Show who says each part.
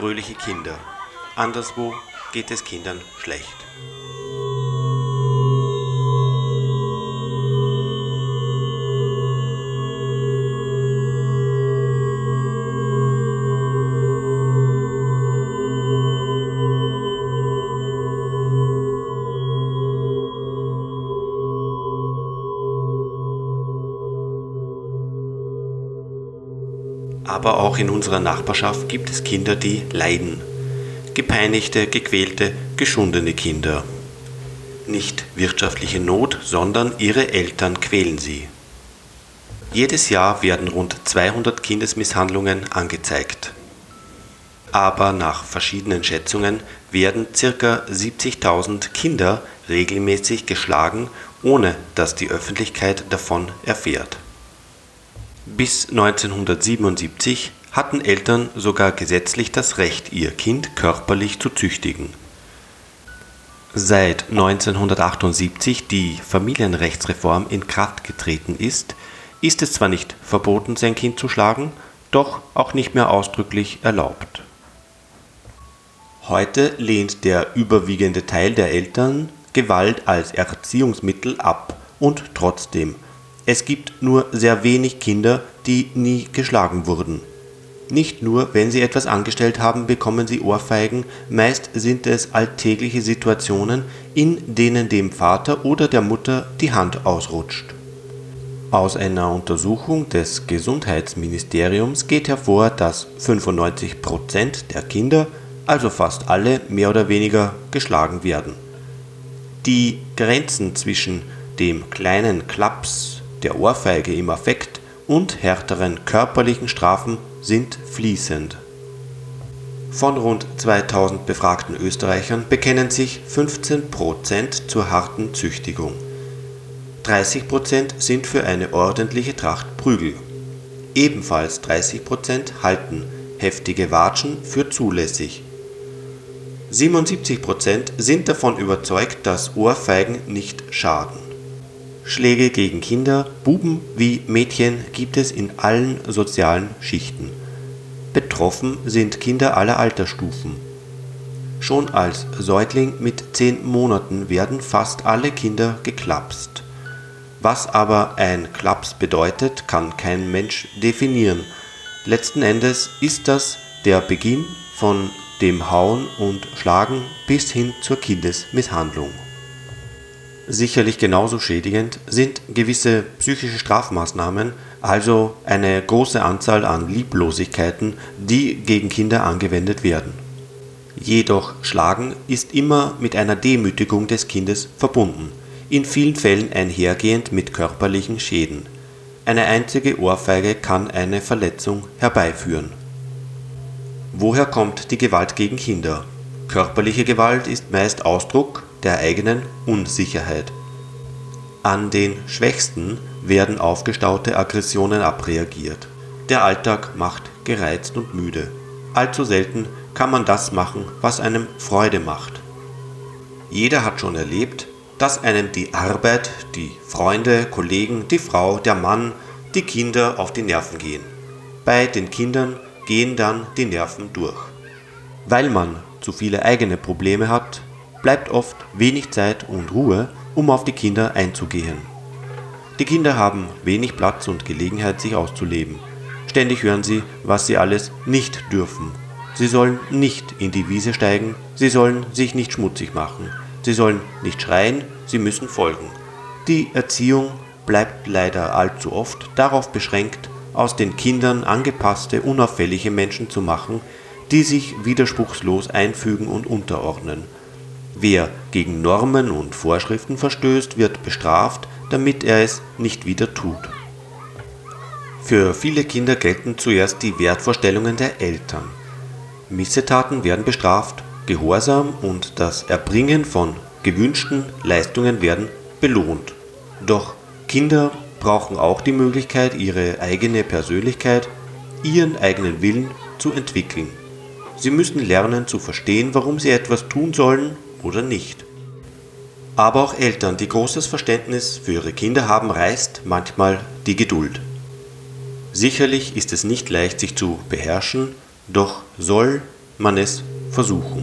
Speaker 1: Fröhliche Kinder. Anderswo geht es Kindern schlecht. Aber auch in unserer Nachbarschaft gibt es Kinder, die leiden. Gepeinigte, gequälte, geschundene Kinder. Nicht wirtschaftliche Not, sondern ihre Eltern quälen sie. Jedes Jahr werden rund 200 Kindesmisshandlungen angezeigt. Aber nach verschiedenen Schätzungen werden ca. 70.000 Kinder regelmäßig geschlagen, ohne dass die Öffentlichkeit davon erfährt. Bis 1977 hatten Eltern sogar gesetzlich das Recht, ihr Kind körperlich zu züchtigen. Seit 1978 die Familienrechtsreform in Kraft getreten ist, ist es zwar nicht verboten, sein Kind zu schlagen, doch auch nicht mehr ausdrücklich erlaubt. Heute lehnt der überwiegende Teil der Eltern Gewalt als Erziehungsmittel ab und trotzdem es gibt nur sehr wenig Kinder, die nie geschlagen wurden. Nicht nur, wenn sie etwas angestellt haben, bekommen sie Ohrfeigen, meist sind es alltägliche Situationen, in denen dem Vater oder der Mutter die Hand ausrutscht. Aus einer Untersuchung des Gesundheitsministeriums geht hervor, dass 95 Prozent der Kinder, also fast alle, mehr oder weniger geschlagen werden. Die Grenzen zwischen dem kleinen Klaps der Ohrfeige im Affekt und härteren körperlichen Strafen sind fließend. Von rund 2000 befragten Österreichern bekennen sich 15% zur harten Züchtigung. 30% sind für eine ordentliche Tracht Prügel. Ebenfalls 30% halten heftige Watschen für zulässig. 77% sind davon überzeugt, dass Ohrfeigen nicht schaden. Schläge gegen Kinder, Buben wie Mädchen gibt es in allen sozialen Schichten. Betroffen sind Kinder aller Altersstufen. Schon als Säugling mit zehn Monaten werden fast alle Kinder geklapst. Was aber ein Klaps bedeutet, kann kein Mensch definieren. Letzten Endes ist das der Beginn von dem Hauen und Schlagen bis hin zur Kindesmisshandlung. Sicherlich genauso schädigend sind gewisse psychische Strafmaßnahmen, also eine große Anzahl an Lieblosigkeiten, die gegen Kinder angewendet werden. Jedoch Schlagen ist immer mit einer Demütigung des Kindes verbunden, in vielen Fällen einhergehend mit körperlichen Schäden. Eine einzige Ohrfeige kann eine Verletzung herbeiführen. Woher kommt die Gewalt gegen Kinder? Körperliche Gewalt ist meist Ausdruck der eigenen Unsicherheit. An den Schwächsten werden aufgestaute Aggressionen abreagiert. Der Alltag macht gereizt und müde. Allzu selten kann man das machen, was einem Freude macht. Jeder hat schon erlebt, dass einem die Arbeit, die Freunde, Kollegen, die Frau, der Mann, die Kinder auf die Nerven gehen. Bei den Kindern gehen dann die Nerven durch. Weil man zu viele eigene Probleme hat, bleibt oft wenig Zeit und Ruhe, um auf die Kinder einzugehen. Die Kinder haben wenig Platz und Gelegenheit, sich auszuleben. Ständig hören sie, was sie alles nicht dürfen. Sie sollen nicht in die Wiese steigen, sie sollen sich nicht schmutzig machen, sie sollen nicht schreien, sie müssen folgen. Die Erziehung bleibt leider allzu oft darauf beschränkt, aus den Kindern angepasste, unauffällige Menschen zu machen, die sich widerspruchslos einfügen und unterordnen Wer gegen Normen und Vorschriften verstößt, wird bestraft, damit er es nicht wieder tut. Für viele Kinder gelten zuerst die Wertvorstellungen der Eltern. Missetaten werden bestraft, Gehorsam und das Erbringen von gewünschten Leistungen werden belohnt. Doch Kinder brauchen auch die Möglichkeit, ihre eigene Persönlichkeit, ihren eigenen Willen zu entwickeln. Sie müssen lernen zu verstehen, warum sie etwas tun sollen oder nicht. Aber auch Eltern, die großes Verständnis für ihre Kinder haben, reißt manchmal die Geduld. Sicherlich ist es nicht leicht, sich zu beherrschen, doch soll man es versuchen.